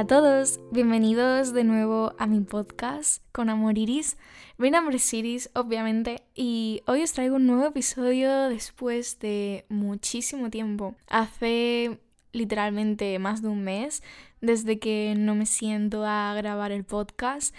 Hola a todos, bienvenidos de nuevo a mi podcast con Amor Iris. Mi nombre es Iris, obviamente, y hoy os traigo un nuevo episodio después de muchísimo tiempo. Hace literalmente más de un mes desde que no me siento a grabar el podcast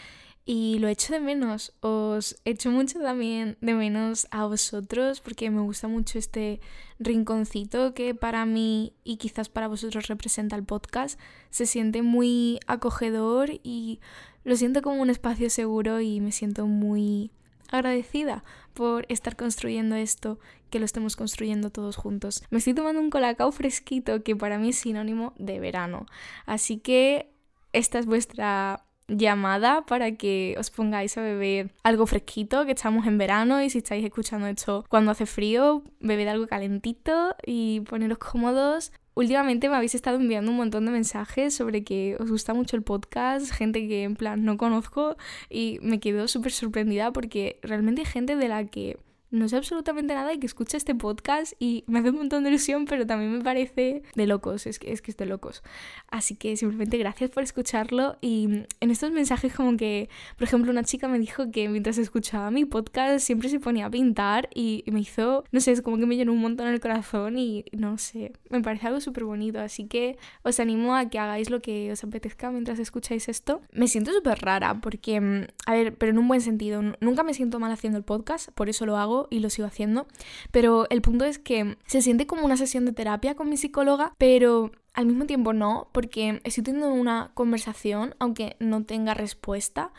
y lo echo de menos. Os echo mucho también de menos a vosotros porque me gusta mucho este rinconcito que para mí y quizás para vosotros representa el podcast. Se siente muy acogedor y lo siento como un espacio seguro y me siento muy agradecida por estar construyendo esto, que lo estemos construyendo todos juntos. Me estoy tomando un colacao fresquito que para mí es sinónimo de verano. Así que esta es vuestra llamada para que os pongáis a beber algo fresquito, que estamos en verano y si estáis escuchando esto cuando hace frío, bebed algo calentito y poneros cómodos. Últimamente me habéis estado enviando un montón de mensajes sobre que os gusta mucho el podcast, gente que en plan no conozco y me quedo súper sorprendida porque realmente hay gente de la que no sé absolutamente nada y que escucha este podcast y me hace un montón de ilusión, pero también me parece de locos, es que es, que es locos. Así que simplemente gracias por escucharlo y en estos mensajes como que, por ejemplo, una chica me dijo que mientras escuchaba mi podcast siempre se ponía a pintar y, me hizo, no sé, es como que me llenó un montón el corazón y no sé, me parece algo súper bonito, así que os animo a que hagáis lo que os apetezca mientras escucháis esto. Me siento súper rara porque, mm, a ver, pero en un buen sentido, nunca me siento mal haciendo el podcast, por eso lo hago y lo sigo haciendo. Pero el punto es que se siente como una sesión de terapia con mi psicóloga, pero al mismo tiempo no, porque estoy teniendo una conversación, aunque no tenga respuesta,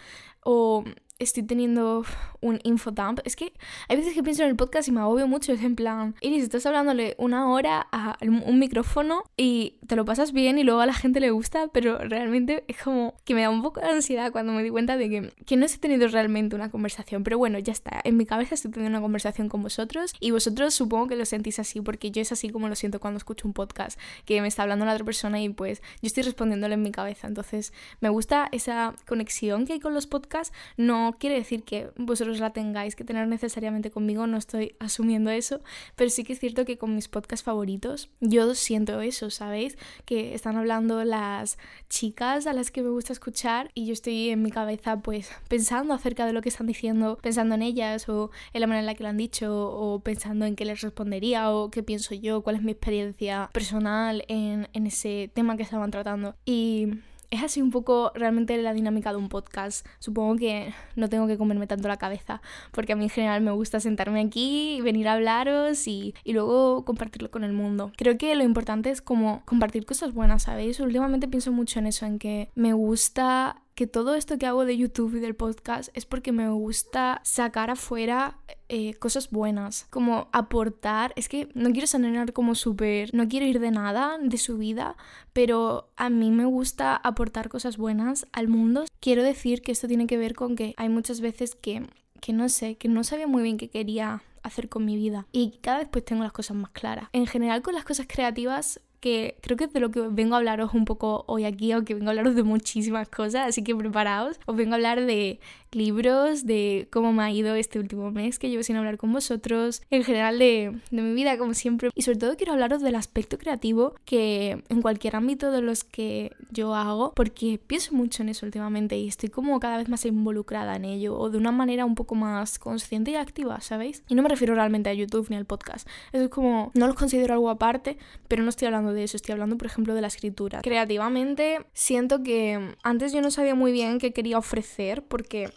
o estoy teniendo un infodump. Es que hay veces que pienso en el podcast y me agobio mucho. Es en plan, Iris, estás hablándole una hora a un micrófono y te lo pasas bien y luego a la gente le gusta, pero realmente es como que me da un poco de ansiedad cuando me di cuenta de que, que no he tenido realmente una conversación. Pero bueno, ya está. En mi cabeza estoy teniendo una conversación con vosotros y vosotros supongo que lo sentís así porque yo es así como lo siento cuando escucho un podcast, que me está hablando la otra persona y pues yo estoy respondiéndole en mi cabeza. Entonces me gusta esa conexión que hay con los podcasts. No quiere decir que vosotros la tengáis que tener necesariamente conmigo, no estoy asumiendo eso, pero sí que es cierto que con mis podcasts favoritos yo siento eso, ¿sabéis? Que están hablando las chicas a las que me gusta escuchar y yo estoy en mi cabeza pues pensando acerca de lo que están diciendo, pensando en ellas o en la manera en la que lo han dicho o pensando en qué les respondería o qué pienso yo, cuál es mi experiencia personal en, en ese tema que estaban tratando. Y es así un poco realmente la dinámica de un podcast. Supongo que no tengo que comerme tanto la cabeza, porque a mí en general me gusta sentarme aquí, venir a hablaros y, y luego compartirlo con el mundo. Creo que lo importante es como compartir cosas buenas, ¿sabéis? Últimamente pienso mucho en eso, en que me gusta que todo esto que hago de YouTube y del podcast es porque me gusta sacar afuera eh, cosas buenas, como aportar, es que no quiero sonar como súper, no quiero ir de nada de su vida, pero a mí me gusta aportar cosas buenas al mundo. Quiero decir que esto tiene que ver con que hay muchas veces que, que no sé, que no sabía muy bien qué quería hacer con mi vida y cada vez pues tengo las cosas más claras. En general con las cosas creativas que creo que es de lo que vengo a hablaros un poco hoy aquí, aunque vengo a hablaros de muchísimas cosas, así que preparaos. Os vengo a hablar de libros, de cómo me ha ido este último mes que llevo sin hablar con vosotros, en general de, de mi vida como siempre. Y sobre todo quiero hablaros del aspecto creativo que en cualquier ámbito de los que yo hago, porque pienso mucho en eso últimamente y estoy como cada vez más involucrada en ello o de una manera un poco más consciente y activa, ¿sabéis? Y no me refiero realmente a YouTube ni al podcast. Eso es como, no los considero algo aparte, pero no estoy hablando de eso, estoy hablando por ejemplo de la escritura. Creativamente siento que antes yo no sabía muy bien qué quería ofrecer porque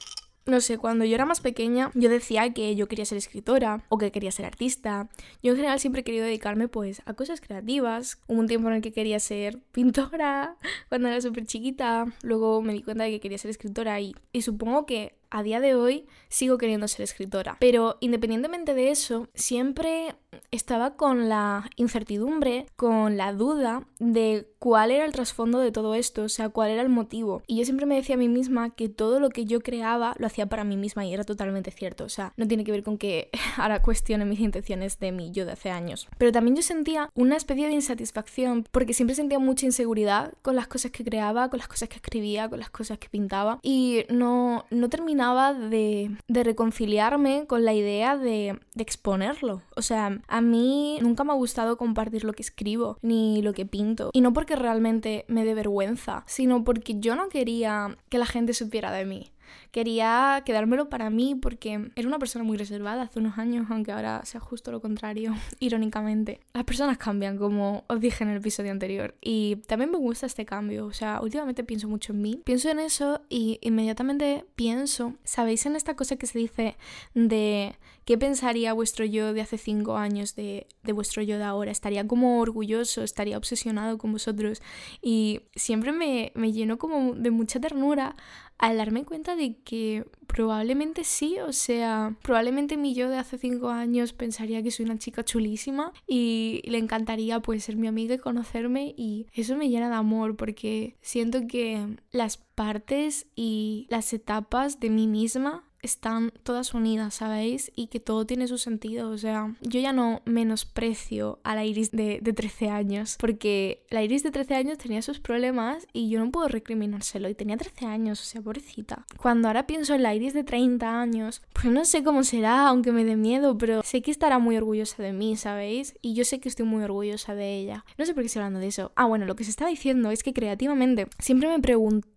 no sé, cuando yo era más pequeña yo decía que yo quería ser escritora o que quería ser artista. Yo en general siempre he querido dedicarme pues a cosas creativas. Hubo un tiempo en el que quería ser pintora cuando era súper chiquita. Luego me di cuenta de que quería ser escritora y, y supongo que a día de hoy sigo queriendo ser escritora. Pero independientemente de eso, siempre estaba con la incertidumbre, con la duda de cuál era el trasfondo de todo esto, o sea, cuál era el motivo. Y yo siempre me decía a mí misma que todo lo que yo creaba lo hacía para mí misma y era totalmente cierto. O sea, no tiene que ver con que ahora cuestione mis intenciones de mí yo de hace años. Pero también yo sentía una especie de insatisfacción porque siempre sentía mucha inseguridad con las cosas que creaba, con las cosas que escribía, con las cosas que pintaba y no, no terminaba de, de reconciliarme con la idea de, de exponerlo. O sea, a mí nunca me ha gustado compartir lo que escribo ni lo que pinto. Y no porque realmente me dé vergüenza, sino porque yo no quería que la gente supiera de mí. Quería quedármelo para mí porque era una persona muy reservada hace unos años, aunque ahora sea justo lo contrario, irónicamente. Las personas cambian, como os dije en el episodio anterior, y también me gusta este cambio. O sea, últimamente pienso mucho en mí, pienso en eso y inmediatamente pienso, ¿sabéis en esta cosa que se dice de qué pensaría vuestro yo de hace cinco años de, de vuestro yo de ahora? Estaría como orgulloso, estaría obsesionado con vosotros y siempre me, me lleno como de mucha ternura al darme cuenta de que probablemente sí, o sea, probablemente mi yo de hace cinco años pensaría que soy una chica chulísima y le encantaría pues ser mi amiga y conocerme y eso me llena de amor porque siento que las partes y las etapas de mí misma están todas unidas, ¿sabéis? Y que todo tiene su sentido. O sea, yo ya no menosprecio a la Iris de, de 13 años, porque la Iris de 13 años tenía sus problemas y yo no puedo recriminárselo. Y tenía 13 años, o sea, pobrecita. Cuando ahora pienso en la Iris de 30 años, pues no sé cómo será, aunque me dé miedo, pero sé que estará muy orgullosa de mí, ¿sabéis? Y yo sé que estoy muy orgullosa de ella. No sé por qué estoy hablando de eso. Ah, bueno, lo que se estaba diciendo es que creativamente siempre me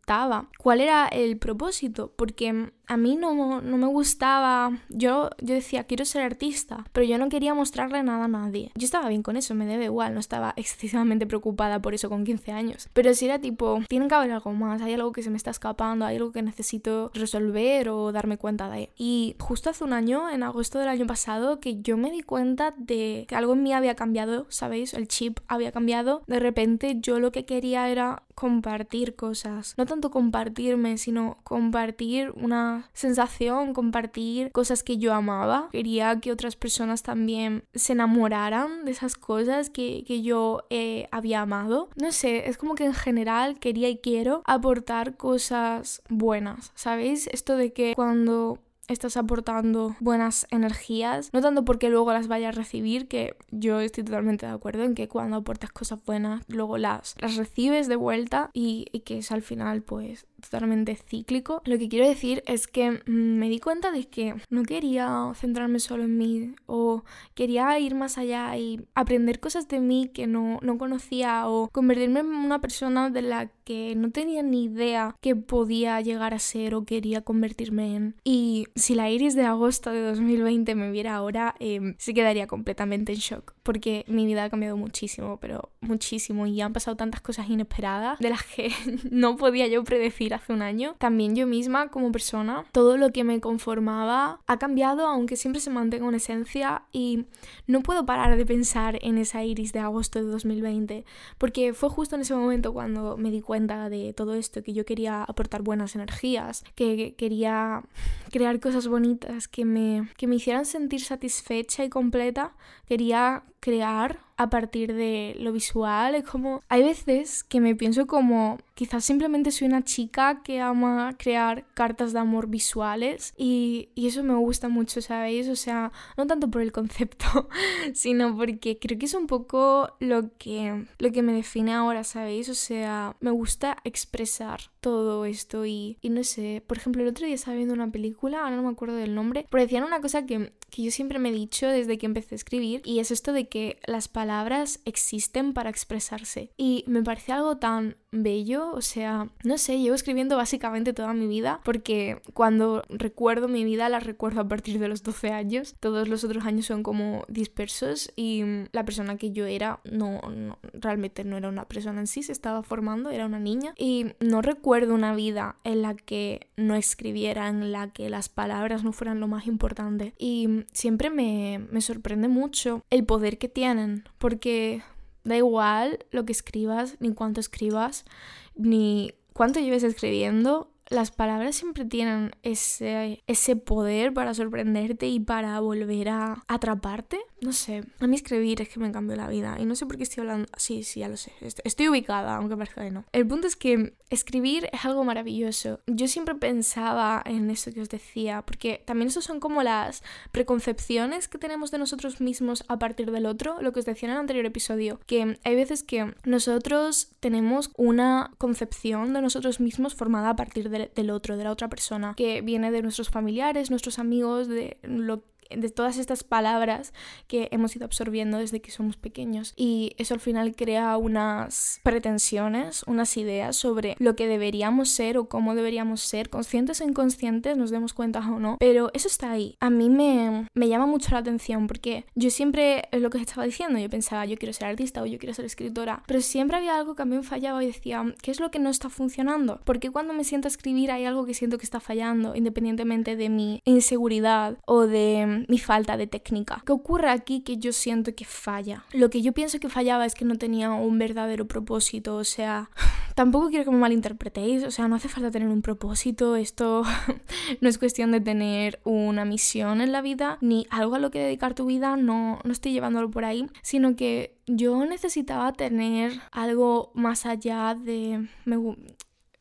preguntaba cuál era el propósito, porque a mí no, no me gustaba, yo, yo decía, quiero ser artista, pero yo no quería mostrarle nada a nadie. Yo estaba bien con eso, me debe igual, no estaba excesivamente preocupada por eso con 15 años. Pero si era tipo, tiene que haber algo más, hay algo que se me está escapando, hay algo que necesito resolver o darme cuenta de. Y justo hace un año, en agosto del año pasado, que yo me di cuenta de que algo en mí había cambiado, ¿sabéis? El chip había cambiado. De repente yo lo que quería era compartir cosas. No tanto compartirme, sino compartir una sensación, compartir cosas que yo amaba. Quería que otras personas también se enamoraran de esas cosas que, que yo eh, había amado. No sé, es como que en general quería y quiero aportar cosas buenas, ¿sabéis? Esto de que cuando estás aportando buenas energías, no tanto porque luego las vayas a recibir, que yo estoy totalmente de acuerdo en que cuando aportas cosas buenas, luego las, las recibes de vuelta y, y que es al final pues totalmente cíclico. Lo que quiero decir es que mm, me di cuenta de que no quería centrarme solo en mí o quería ir más allá y aprender cosas de mí que no, no conocía o convertirme en una persona de la que no tenía ni idea que podía llegar a ser o quería convertirme en. Y si la Iris de agosto de 2020 me viera ahora, eh, se quedaría completamente en shock porque mi vida ha cambiado muchísimo, pero muchísimo y han pasado tantas cosas inesperadas de las que no podía yo predecir hace un año. También yo misma como persona, todo lo que me conformaba ha cambiado, aunque siempre se mantenga una esencia y no puedo parar de pensar en esa iris de agosto de 2020, porque fue justo en ese momento cuando me di cuenta de todo esto, que yo quería aportar buenas energías, que quería crear cosas bonitas que me, que me hicieran sentir satisfecha y completa, quería crear a partir de lo visual. Es como, hay veces que me pienso como, quizás simplemente soy una chica que ama crear cartas de amor visuales y, y eso me gusta mucho, ¿sabéis? O sea, no tanto por el concepto, sino porque creo que es un poco lo que, lo que me define ahora, ¿sabéis? O sea, me gusta expresar todo esto y, y no sé, por ejemplo, el otro día estaba viendo una película, ahora no me acuerdo del nombre, pero decían una cosa que, que yo siempre me he dicho desde que empecé a escribir y es esto de que las palabras existen para expresarse y me parece algo tan bello, o sea, no sé, llevo escribiendo básicamente toda mi vida porque cuando recuerdo mi vida la recuerdo a partir de los 12 años, todos los otros años son como dispersos y la persona que yo era no, no realmente no era una persona en sí, se estaba formando, era una niña y no recuerdo una vida en la que no escribiera, en la que las palabras no fueran lo más importante. Y siempre me, me sorprende mucho el poder que tienen porque Da igual lo que escribas, ni cuánto escribas, ni cuánto lleves escribiendo, las palabras siempre tienen ese, ese poder para sorprenderte y para volver a atraparte. No sé, a mí escribir es que me cambió la vida y no sé por qué estoy hablando. Sí, sí, ya lo sé. Estoy ubicada, aunque parezca que no. El punto es que escribir es algo maravilloso. Yo siempre pensaba en eso que os decía, porque también eso son como las preconcepciones que tenemos de nosotros mismos a partir del otro, lo que os decía en el anterior episodio, que hay veces que nosotros tenemos una concepción de nosotros mismos formada a partir del otro, de la otra persona, que viene de nuestros familiares, nuestros amigos, de lo de todas estas palabras que hemos ido absorbiendo desde que somos pequeños. Y eso al final crea unas pretensiones, unas ideas sobre lo que deberíamos ser o cómo deberíamos ser, conscientes o inconscientes, nos demos cuenta o no, pero eso está ahí. A mí me, me llama mucho la atención porque yo siempre, es lo que estaba diciendo, yo pensaba, yo quiero ser artista o yo quiero ser escritora, pero siempre había algo que a mí me fallaba y decía, ¿qué es lo que no está funcionando? Porque cuando me siento a escribir hay algo que siento que está fallando, independientemente de mi inseguridad o de mi falta de técnica. ¿Qué ocurre aquí que yo siento que falla? Lo que yo pienso que fallaba es que no tenía un verdadero propósito, o sea, tampoco quiero que me malinterpretéis, o sea, no hace falta tener un propósito, esto no es cuestión de tener una misión en la vida, ni algo a lo que dedicar tu vida, no, no estoy llevándolo por ahí, sino que yo necesitaba tener algo más allá de...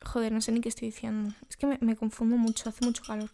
Joder, no sé ni qué estoy diciendo. Es que me, me confundo mucho, hace mucho calor.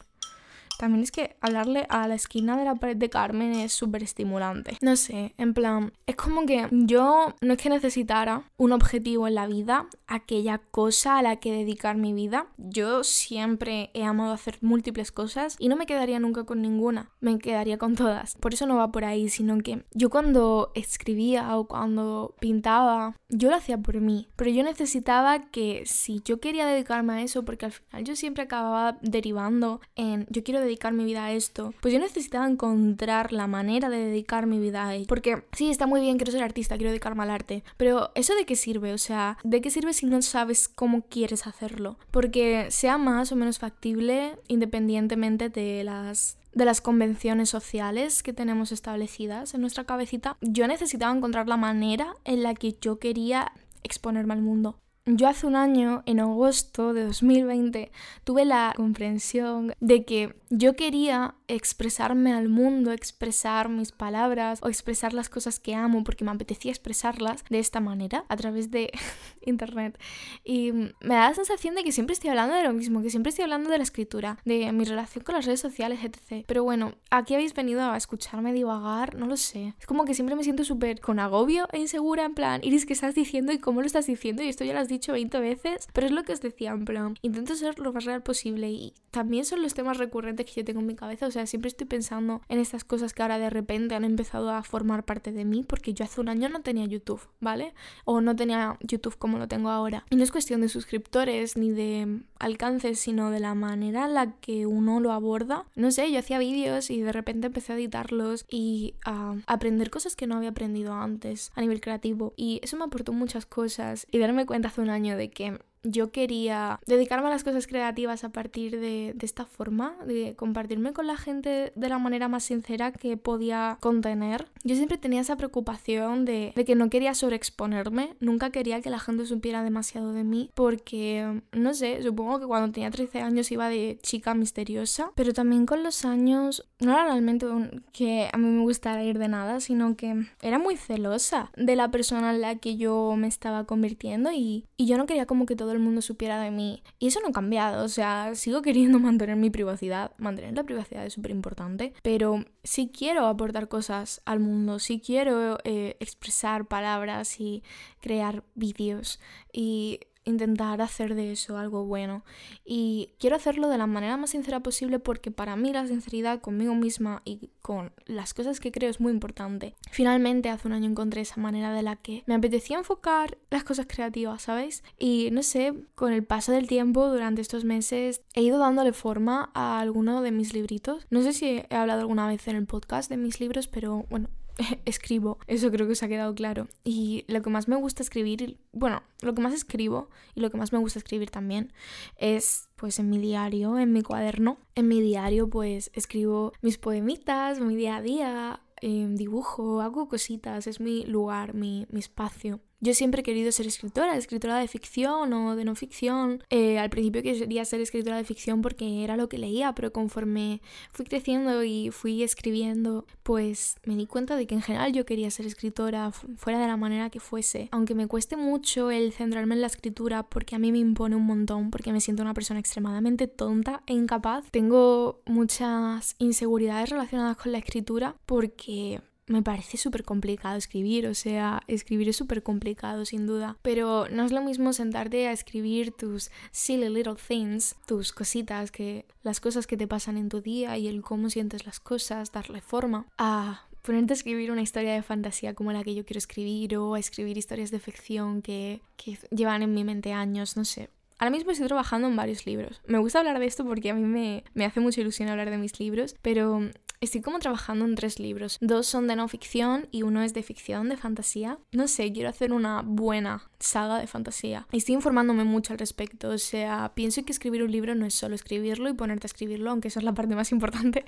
También es que hablarle a la esquina de la pared de Carmen es súper estimulante. No sé, en plan, es como que yo no es que necesitara un objetivo en la vida, aquella cosa a la que dedicar mi vida. Yo siempre he amado hacer múltiples cosas y no me quedaría nunca con ninguna, me quedaría con todas. Por eso no va por ahí, sino que yo cuando escribía o cuando pintaba, yo lo hacía por mí, pero yo necesitaba que si yo quería dedicarme a eso, porque al final yo siempre acababa derivando en yo quiero dedicar mi vida a esto, pues yo necesitaba encontrar la manera de dedicar mi vida a ello. Porque sí, está muy bien, quiero ser artista, quiero dedicarme al arte, pero ¿eso de qué sirve? O sea, ¿de qué sirve si no sabes cómo quieres hacerlo? Porque sea más o menos factible, independientemente de las de las convenciones sociales que tenemos establecidas en nuestra cabecita, yo necesitaba encontrar la manera en la que yo quería exponerme al mundo. Yo hace un año, en agosto de 2020, tuve la comprensión de que yo quería expresarme al mundo, expresar mis palabras o expresar las cosas que amo porque me apetecía expresarlas de esta manera a través de internet. Y me da la sensación de que siempre estoy hablando de lo mismo, que siempre estoy hablando de la escritura, de mi relación con las redes sociales, etc. Pero bueno, aquí habéis venido a escucharme divagar, no lo sé. Es como que siempre me siento súper con agobio e insegura en plan, Iris, ¿qué estás diciendo y cómo lo estás diciendo? Y esto ya lo has dicho 20 veces, pero es lo que os decía en plan, intento ser lo más real posible y también son los temas recurrentes que yo tengo en mi cabeza. O sea, siempre estoy pensando en estas cosas que ahora de repente han empezado a formar parte de mí, porque yo hace un año no tenía YouTube, ¿vale? O no tenía YouTube como lo tengo ahora. Y no es cuestión de suscriptores ni de alcances, sino de la manera en la que uno lo aborda. No sé, yo hacía vídeos y de repente empecé a editarlos y a aprender cosas que no había aprendido antes a nivel creativo. Y eso me aportó muchas cosas. Y darme cuenta hace un año de que yo quería dedicarme a las cosas creativas a partir de, esta forma, de compartirme con la gente de la manera más sincera que podía contener. Yo siempre tenía esa preocupación de, de que no quería sobreexponerme, nunca quería que la gente supiera demasiado de mí, porque, no sé, supongo que cuando tenía 13 años iba de chica misteriosa, pero también con los años no era realmente que a mí me gustara ir de nada, sino que era muy celosa de la persona en la que yo me estaba convirtiendo y, y yo no quería como que todo el mundo supiera de mí. Y eso no ha cambiado, o sea, sigo queriendo mantener mi privacidad. Mantener la privacidad es súper importante, pero si quiero aportar cosas al mundo, si quiero eh, expresar palabras y crear vídeos y intentar hacer de eso algo bueno. Y quiero hacerlo de la manera más sincera posible porque para mí la sinceridad conmigo misma y con las cosas que creo es muy importante. Finalmente hace un año encontré esa manera de la que me apetecía enfocar las cosas creativas, ¿sabéis? Y no sé, con el paso del tiempo durante estos meses he ido dándole forma a alguno de mis libritos. No sé si he hablado alguna vez en el podcast de mis libros, pero bueno, escribo, eso creo que os ha quedado claro. Y lo que más me gusta escribir, bueno, lo que más escribo y lo que más me gusta escribir también es pues en mi diario, en mi cuaderno. En mi diario pues escribo mis poemitas, mi día a día, em, dibujo, hago cositas, es mi lugar, mi, mi espacio. Yo siempre he querido ser escritora, escritora de ficción o de no ficción. Eh, al principio quería ser escritora de ficción porque era lo que leía, pero conforme fui creciendo y fui escribiendo, pues me di cuenta de que en general yo quería ser escritora fuera de la manera que fuese. Aunque me cueste mucho el centrarme en la escritura porque a mí me impone un montón, porque me siento una persona extremadamente tonta e incapaz. Tengo muchas inseguridades relacionadas con la escritura porque me parece súper complicado escribir, o sea, escribir es súper complicado sin duda, pero no es lo mismo sentarte a escribir tus silly little things, tus cositas, que las cosas que te pasan en tu día y el cómo sientes las cosas, darle forma, a ponerte a escribir una historia de fantasía como la que yo quiero escribir o a escribir historias de ficción que, que llevan en mi mente años, no sé. Ahora mismo estoy trabajando en varios libros. Me gusta hablar de esto porque a mí me, me hace mucha ilusión hablar de mis libros, pero Estoy como trabajando en tres libros. Dos son de no ficción y uno es de ficción, de fantasía. No sé, quiero hacer una buena saga de fantasía. Estoy informándome mucho al respecto. O sea, pienso que escribir un libro no es solo escribirlo y ponerte a escribirlo, aunque esa es la parte más importante,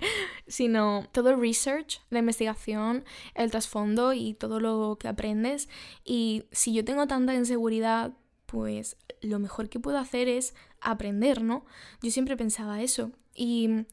sino todo el research, la investigación, el trasfondo y todo lo que aprendes. Y si yo tengo tanta inseguridad, pues lo mejor que puedo hacer es aprender, ¿no? Yo siempre pensaba eso. Y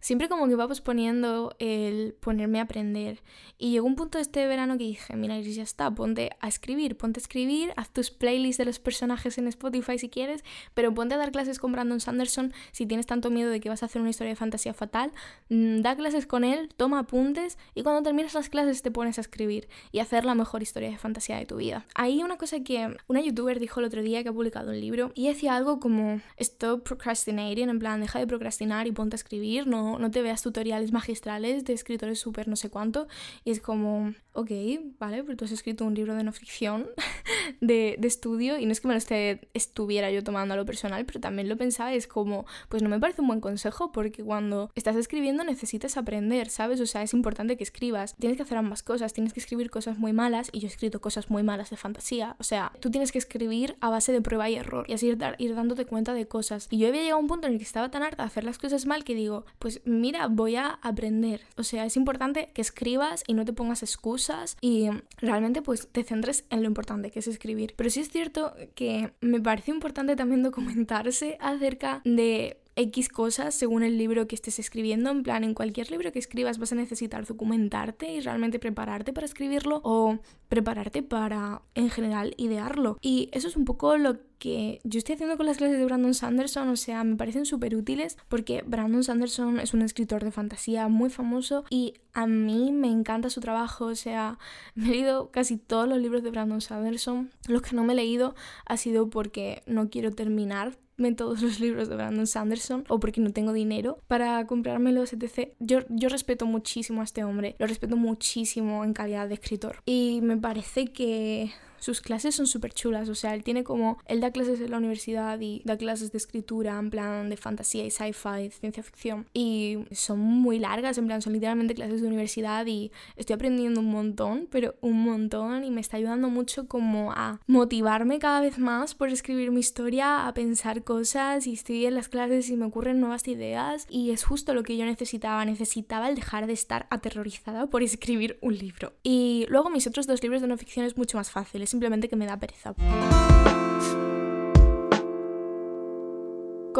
siempre como que iba posponiendo el ponerme a aprender. Y llegó un punto este verano que dije, mira, Iris, ya está, ponte a escribir, ponte a escribir, haz tus playlists de los personajes en Spotify si quieres, pero ponte a dar clases con Brandon Sanderson si tienes tanto miedo de que vas a hacer una historia de fantasía fatal. Mm, da clases con él, toma apuntes y cuando terminas las clases te pones a escribir y hacer la mejor historia de fantasía de tu vida. Hay una cosa que una youtuber dijo el otro día que ha publicado un libro y decía algo como stop procrastinating, en plan, deja de procrastinar y ponte a escribir, no no, te veas tutoriales magistrales de escritores súper no sé cuánto. Y es como, ok, vale, pero tú has escrito un libro de no ficción de, de, estudio y no es que me lo esté, estuviera yo tomando a lo personal, pero también lo pensaba, es como, pues no me parece un buen consejo porque cuando estás escribiendo necesitas aprender, ¿sabes? O sea, es importante que escribas. Tienes que hacer ambas cosas, tienes que escribir cosas muy malas y yo he escrito cosas muy malas de fantasía. O sea, tú tienes que escribir a base de prueba y error y así ir, ir dándote cuenta de cosas. Y yo había llegado a un punto en el que estaba tan harta de hacer las cosas mal que digo, pues mira, voy a aprender. O sea, es importante que escribas y no te pongas excusas y realmente pues te centres en lo importante que es escribir. Pero sí es cierto que me parece importante también documentarse acerca de X cosas según el libro que estés escribiendo. En plan, en cualquier libro que escribas vas a necesitar documentarte y realmente prepararte para escribirlo o prepararte para, en general, idearlo. Y eso es un poco lo que yo estoy haciendo con las clases de Brandon Sanderson, o sea, me parecen súper útiles porque Brandon Sanderson es un escritor de fantasía muy famoso y a mí me encanta su trabajo, o sea, me he leído casi todos los libros de Brandon Sanderson. Los que no me he leído ha sido porque no quiero terminar todos los libros de Brandon Sanderson o porque no tengo dinero para comprármelos, etc. Yo, yo respeto muchísimo a este hombre, lo respeto muchísimo en calidad de escritor. Y me parece que sus clases son súper chulas, o sea, él tiene como, él da clases en la universidad y da clases de escritura, en plan de fantasía y sci-fi, ciencia ficción, y son muy largas, en plan, son literalmente clases de universidad y estoy aprendiendo un montón, pero un montón, y me está ayudando mucho como a motivarme cada vez más por escribir mi historia, a pensar cosas, y estoy en las clases y me ocurren nuevas ideas, y es justo lo que yo necesitaba, necesitaba el dejar de estar aterrorizada por escribir un libro. Y luego mis otros dos libros de no ficción es mucho más fácil, simplemente que me da pereza.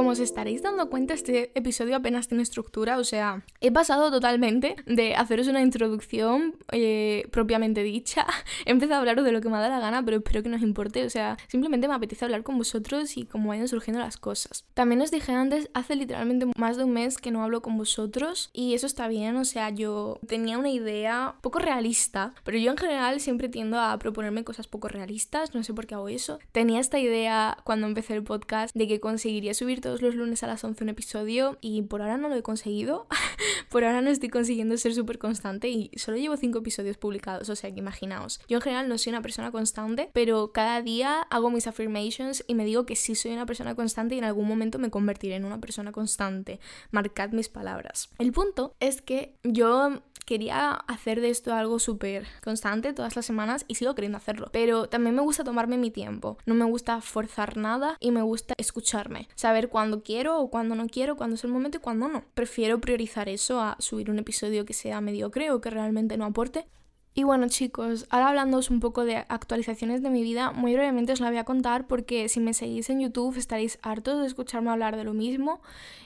Como os estaréis dando cuenta, este episodio apenas tiene estructura, o sea, he pasado totalmente de haceros una introducción eh, propiamente dicha, he empezado a hablaros de lo que me da la gana, pero espero que no os importe, o sea, simplemente me apetece hablar con vosotros y cómo vayan surgiendo las cosas. También os dije antes, hace literalmente más de un mes que no hablo con vosotros y eso está bien, o sea, yo tenía una idea poco realista, pero yo en general siempre tiendo a proponerme cosas poco realistas, no sé por qué hago eso. Tenía esta idea cuando empecé el podcast de que conseguiría subir los lunes a las 11 un episodio y por ahora no lo he conseguido. por ahora no estoy consiguiendo ser súper constante y solo llevo 5 episodios publicados, o sea que imaginaos. Yo en general no soy una persona constante, pero cada día hago mis affirmations y me digo que sí soy una persona constante y en algún momento me convertiré en una persona constante. Marcad mis palabras. El punto es que yo quería hacer de esto algo súper constante todas las semanas y sigo queriendo hacerlo. Pero también me gusta tomarme mi tiempo. No me gusta forzar nada y me gusta escucharme. Saber cuándo quiero o cuándo no quiero, cuándo es el momento y cuándo no. Prefiero priorizar eso a subir un episodio que sea mediocre o que realmente no aporte. Y bueno chicos, ahora hablándoos un poco de actualizaciones de mi vida, muy brevemente os la voy a contar porque si me seguís en YouTube estaréis hartos de escucharme hablar de lo mismo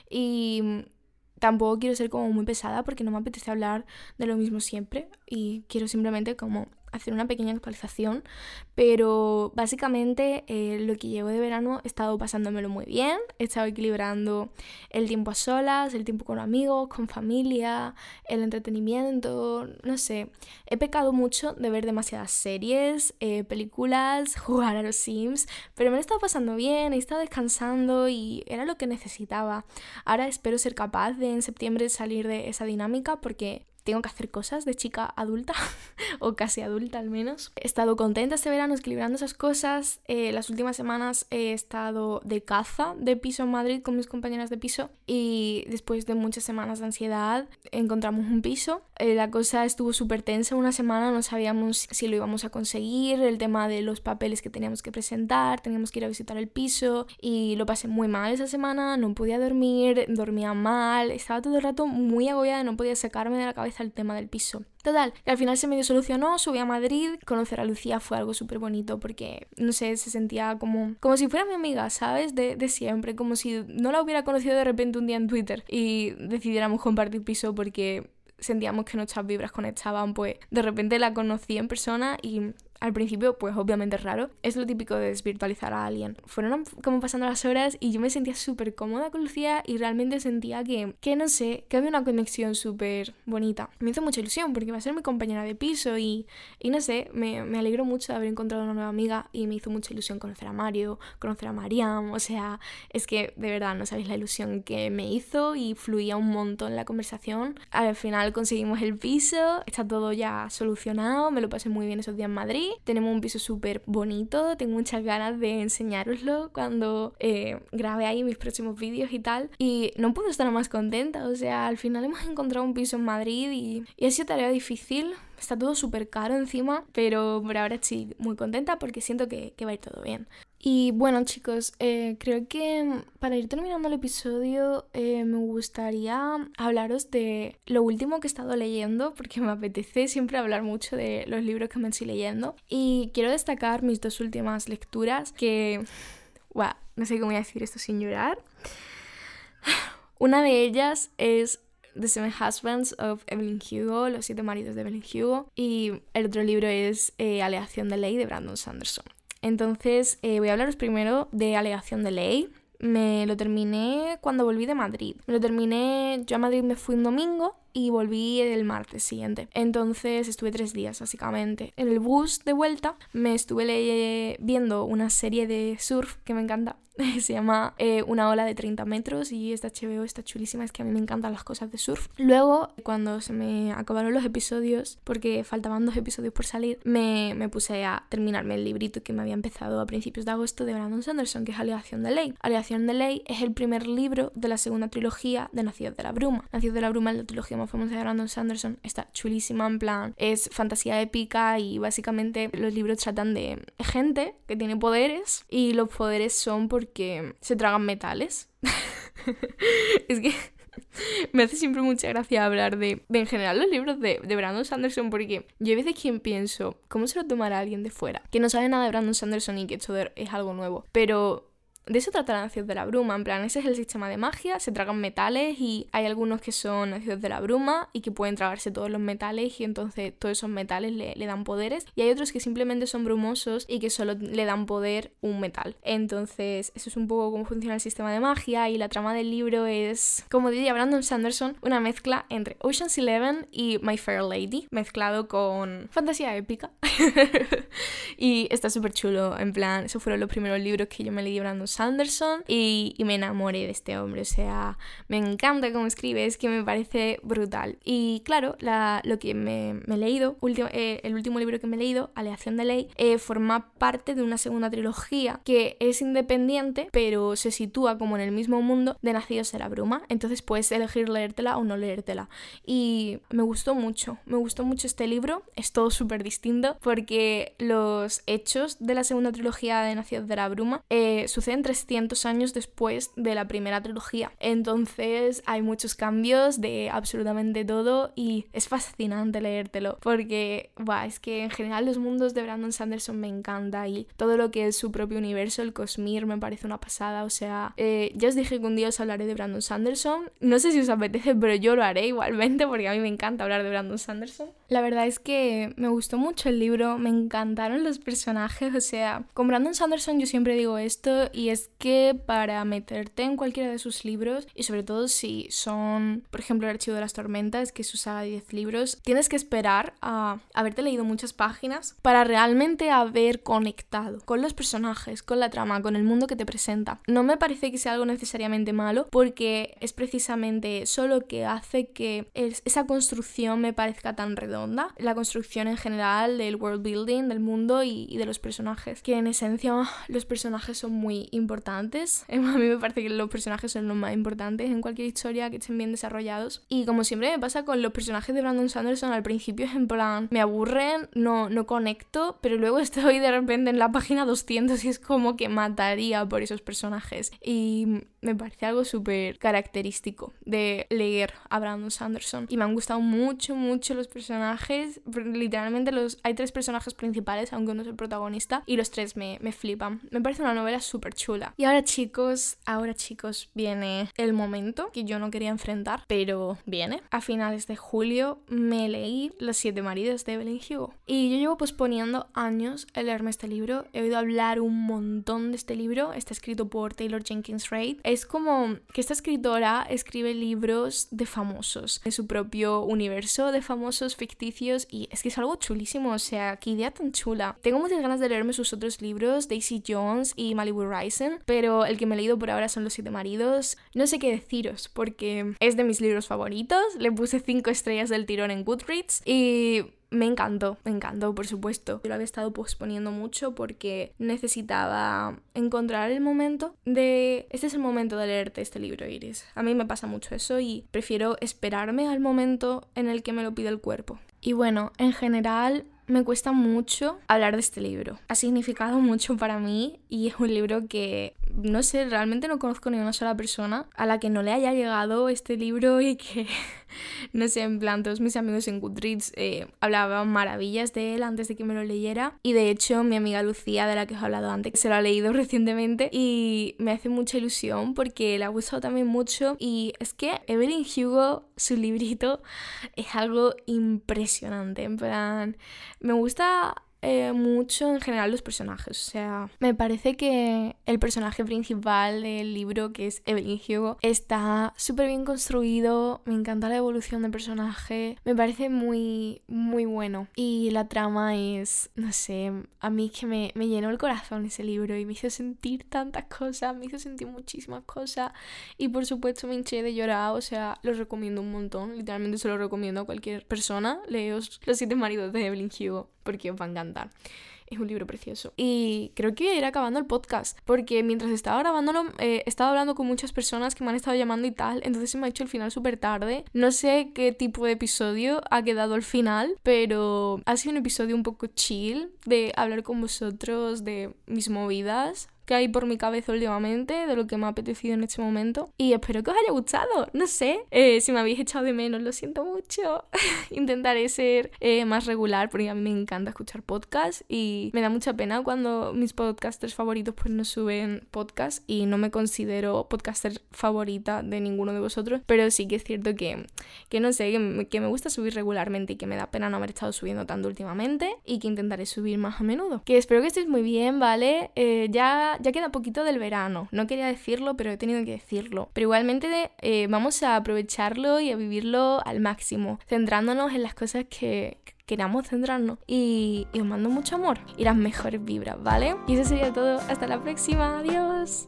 y tampoco quiero ser como muy pesada porque no me apetece hablar de lo mismo siempre y quiero simplemente como hacer una pequeña actualización, pero básicamente eh, lo que llevo de verano he estado pasándomelo muy bien, he estado equilibrando el tiempo a solas, el tiempo con amigos, con familia, el entretenimiento, no sé, he pecado mucho de ver demasiadas series, eh, películas, jugar a los Sims, pero me lo he estado pasando bien, he estado descansando y era lo que necesitaba. Ahora espero ser capaz de en septiembre salir de esa dinámica porque tengo que hacer cosas de chica adulta, o casi adulta al menos. He estado contenta este verano equilibrando esas cosas. Eh, las últimas semanas he estado de caza de piso en Madrid con mis compañeras de piso y después de muchas semanas de ansiedad encontramos un piso. Eh, la cosa estuvo súper tensa una semana, no sabíamos si lo íbamos a conseguir, el tema de los papeles que teníamos que presentar, teníamos que ir a visitar el piso y lo pasé muy mal esa semana, no podía dormir, dormía mal, estaba todo el rato muy agobiada, no podía sacarme de la cabeza el tema del piso. Total, que al final se medio solucionó, subí a Madrid, conocer a Lucía fue algo súper bonito porque, no sé, se sentía como, como si fuera mi amiga, ¿sabes? De, de siempre, como si no la hubiera conocido de repente un día en Twitter y decidiéramos compartir piso porque sentíamos que nuestras vibras conectaban, pues de repente la conocí en persona y al principio, pues obviamente raro. Es lo típico de desvirtualizar a alguien. Fueron como pasando las horas y yo me sentía súper cómoda con Lucía y realmente sentía que, que no sé, que había una conexión súper bonita. Me hizo mucha ilusión porque va a ser mi compañera de piso y, y no sé, me, me alegro mucho de haber encontrado una nueva amiga y me hizo mucha ilusión conocer a Mario, conocer a Mariam. O sea, es que de verdad no sabéis la ilusión que me hizo y fluía un montón la conversación. Al final conseguimos el piso, está todo ya solucionado, me lo pasé muy bien esos días en Madrid tenemos un piso súper bonito, tengo muchas ganas de enseñároslo cuando eh, grabe ahí mis próximos vídeos y tal. Y no puedo estar más contenta, o sea, al final hemos encontrado un piso en Madrid y, y ha sido tarea difícil, está todo súper caro encima, pero por ahora estoy muy contenta porque siento que, que va a ir todo bien. Y bueno chicos, eh, creo que para ir terminando el episodio eh, me gustaría hablaros de lo último que he estado leyendo, porque me apetece siempre hablar mucho de los libros que me estoy leyendo. Y quiero destacar mis dos últimas lecturas que... Wow, no sé cómo voy a decir esto sin llorar. Una de ellas es The Seven Husbands of Evelyn Hugo, Los Siete Maridos de Evelyn Hugo, y el otro libro es eh, Alegación de Ley de Brandon Sanderson. Entonces, eh, voy a hablaros primero de alegación de ley. Me lo terminé cuando volví de Madrid. Me lo terminé, yo a Madrid me fui un domingo y volví el martes siguiente. Entonces estuve tres días básicamente. En el bus de vuelta me estuve viendo una serie de surf que me encanta se llama eh, Una ola de 30 metros y esta HBO está chulísima, es que a mí me encantan las cosas de surf. Luego, cuando se me acabaron los episodios, porque faltaban dos episodios por salir, me, me puse a terminarme el librito que me había empezado a principios de agosto de Brandon Sanderson, que es Alegación de Ley. Alegación de Ley es el primer libro de la segunda trilogía de Nacidos de la Bruma. Nacidos de la Bruma es la trilogía más famosa de Brandon Sanderson, está chulísima en plan, es fantasía épica y básicamente los libros tratan de gente que tiene poderes y los poderes son por que se tragan metales. es que me hace siempre mucha gracia hablar de, en general los libros de, de, Brandon Sanderson porque yo a veces quien pienso, ¿cómo se lo tomará alguien de fuera? Que no sabe nada de Brandon Sanderson y que esto es algo nuevo. Pero de eso trata Nacidos de la Bruma, en plan, ese es el sistema de magia, se tragan metales y hay algunos que son nacidos de la bruma y que pueden tragarse todos los metales y entonces todos esos metales le, le, dan poderes y hay otros que simplemente son brumosos y que solo le dan poder un metal. Entonces, eso es un poco cómo funciona el sistema de magia y la trama del libro es, como diría Brandon Sanderson, una mezcla entre Ocean's Eleven y My Fair Lady, mezclado con fantasía épica. y está súper chulo, en plan, esos fueron los primeros libros que yo me leí Brandon Sanderson y, me enamoré de este hombre. O sea, me encanta cómo escribe, es que me parece brutal. Y claro, lo que me, he leído, eh, el último libro que me he leído, Aleación de Ley, eh, forma parte de una segunda trilogía que es independiente, pero se sitúa como en el mismo mundo de Nacidos de la Bruma. Entonces puedes elegir leértela o no leértela. Y me gustó mucho, me gustó mucho este libro. Es todo súper distinto porque los hechos de la segunda trilogía de Nacidos de la Bruma eh, suceden 300 años después de la primera trilogía. Entonces hay muchos cambios de absolutamente todo y es fascinante leértelo porque, buah, es que en general los mundos de Brandon Sanderson me encanta y todo lo que es su propio universo, el Cosmere, me parece una pasada. O sea, eh, ya os dije que un día os hablaré de Brandon Sanderson. No sé si os apetece, pero yo lo haré igualmente porque a mí me encanta hablar de Brandon Sanderson. La verdad es que me gustó mucho el libro, me encantaron los personajes, o sea, con Brandon Sanderson yo siempre digo esto y es que para meterte en cualquiera de sus libros y sobre todo si son, por ejemplo, el Archivo de las Tormentas, que es su saga de 10 libros, tienes que esperar a haberte leído muchas páginas para realmente haber conectado con los personajes, con la trama, con el mundo que te presenta. No me parece que sea algo necesariamente malo porque es precisamente eso lo que hace que esa construcción me parezca tan redonda, la construcción en general del world building, del mundo y, de los personajes, que en esencia los personajes son muy importantes. A mí me parece que los personajes son los más importantes en cualquier historia que estén bien desarrollados. Y como siempre me pasa con los personajes de Brandon Sanderson, al principio es en plan, me aburren, no, no conecto, pero luego estoy de repente en la página 200 y es como que mataría por esos personajes. Y me parece algo súper característico de leer a Brandon Sanderson. Y me han gustado mucho, mucho los personajes. Literalmente los, hay tres personajes principales, aunque uno es el protagonista, y los tres me, me flipan. Me parece una novela súper chula. Y ahora chicos, ahora chicos, viene el momento que yo no quería enfrentar, pero viene. A finales de julio me leí Los siete maridos de Evelyn Hugo. Y yo llevo posponiendo años el leerme este libro. He oído hablar un montón de este libro. Está escrito por Taylor Jenkins Reid es como que esta escritora escribe libros de famosos, de su propio universo de famosos ficticios y es que es algo chulísimo, o sea, qué idea tan chula. Tengo muchas ganas de leerme sus otros libros, Daisy Jones y Malibu Pero el que me he leído por ahora son Los Siete Maridos. No sé qué deciros porque es de mis libros favoritos, le puse 5 estrellas del tirón en Goodreads y me encantó, me encantó, por supuesto. Yo lo había estado posponiendo mucho porque necesitaba encontrar el momento de... Este es el momento de leerte este libro, Iris. A mí me pasa mucho eso y prefiero esperarme al momento en el que me lo pide el cuerpo. Y bueno, en general me cuesta mucho hablar de este libro. Ha significado mucho para mí y es un libro que, no sé, realmente no conozco ni una sola persona a la que no le haya llegado este libro y que, no sé, en plan, todos mis amigos en Goodreads eh, hablaban maravillas de él antes de que me lo leyera. Y de hecho, mi amiga Lucía, de la que os he hablado antes, se lo ha leído recientemente y me hace mucha ilusión porque le ha gustado también mucho. Y es que Evelyn Hugo, su librito, es algo impresionante. En plan, me gusta eh, mucho en general los personajes. O sea, me parece que el personaje principal del libro, que es Evelyn Hugo, está súper bien construido. Me encanta la evolución del personaje. Me parece muy, muy bueno. Y la trama es, no sé, a mí que me, llenó el corazón ese libro y me hizo sentir tantas cosas, me hizo sentir muchísimas cosas. Y por supuesto me hinché de llorar. O sea, los recomiendo un montón. Literalmente se lo recomiendo a cualquier persona. Leos Los siete maridos de Evelyn Hugo porque os va a encantar. Es un libro precioso. Y creo que voy a ir acabando el podcast, porque mientras estaba grabándolo, eh, he estado hablando con muchas personas que me han estado llamando y tal, entonces se me ha hecho el final súper tarde. No sé qué tipo de episodio ha quedado al final, pero ha sido un episodio un poco chill de hablar con vosotros de mis movidas, que hay por mi cabeza últimamente, de lo que me ha apetecido en este momento. Y espero que os haya gustado. No sé, eh, si me habéis echado de menos, lo siento mucho. Intentaré ser eh, más regular porque a mí me encanta escuchar podcasts y me da mucha pena cuando mis podcasters favoritos pues no suben podcast y no me considero podcaster favorita de ninguno de vosotros, pero sí que es cierto que, que no sé, que me, gusta subir regularmente y que me da pena no haber estado subiendo tanto últimamente y que intentaré subir más a menudo. Que espero que estéis muy bien, ¿vale? Eh, ya ya, queda poquito del verano. No quería decirlo, pero he tenido que decirlo. Pero igualmente eh, vamos a aprovecharlo y a vivirlo al máximo, centrándonos en las cosas que, queramos centrarnos. Y, y os mando mucho amor y las mejores vibras, ¿vale? Y eso sería todo. Hasta la próxima. Adiós.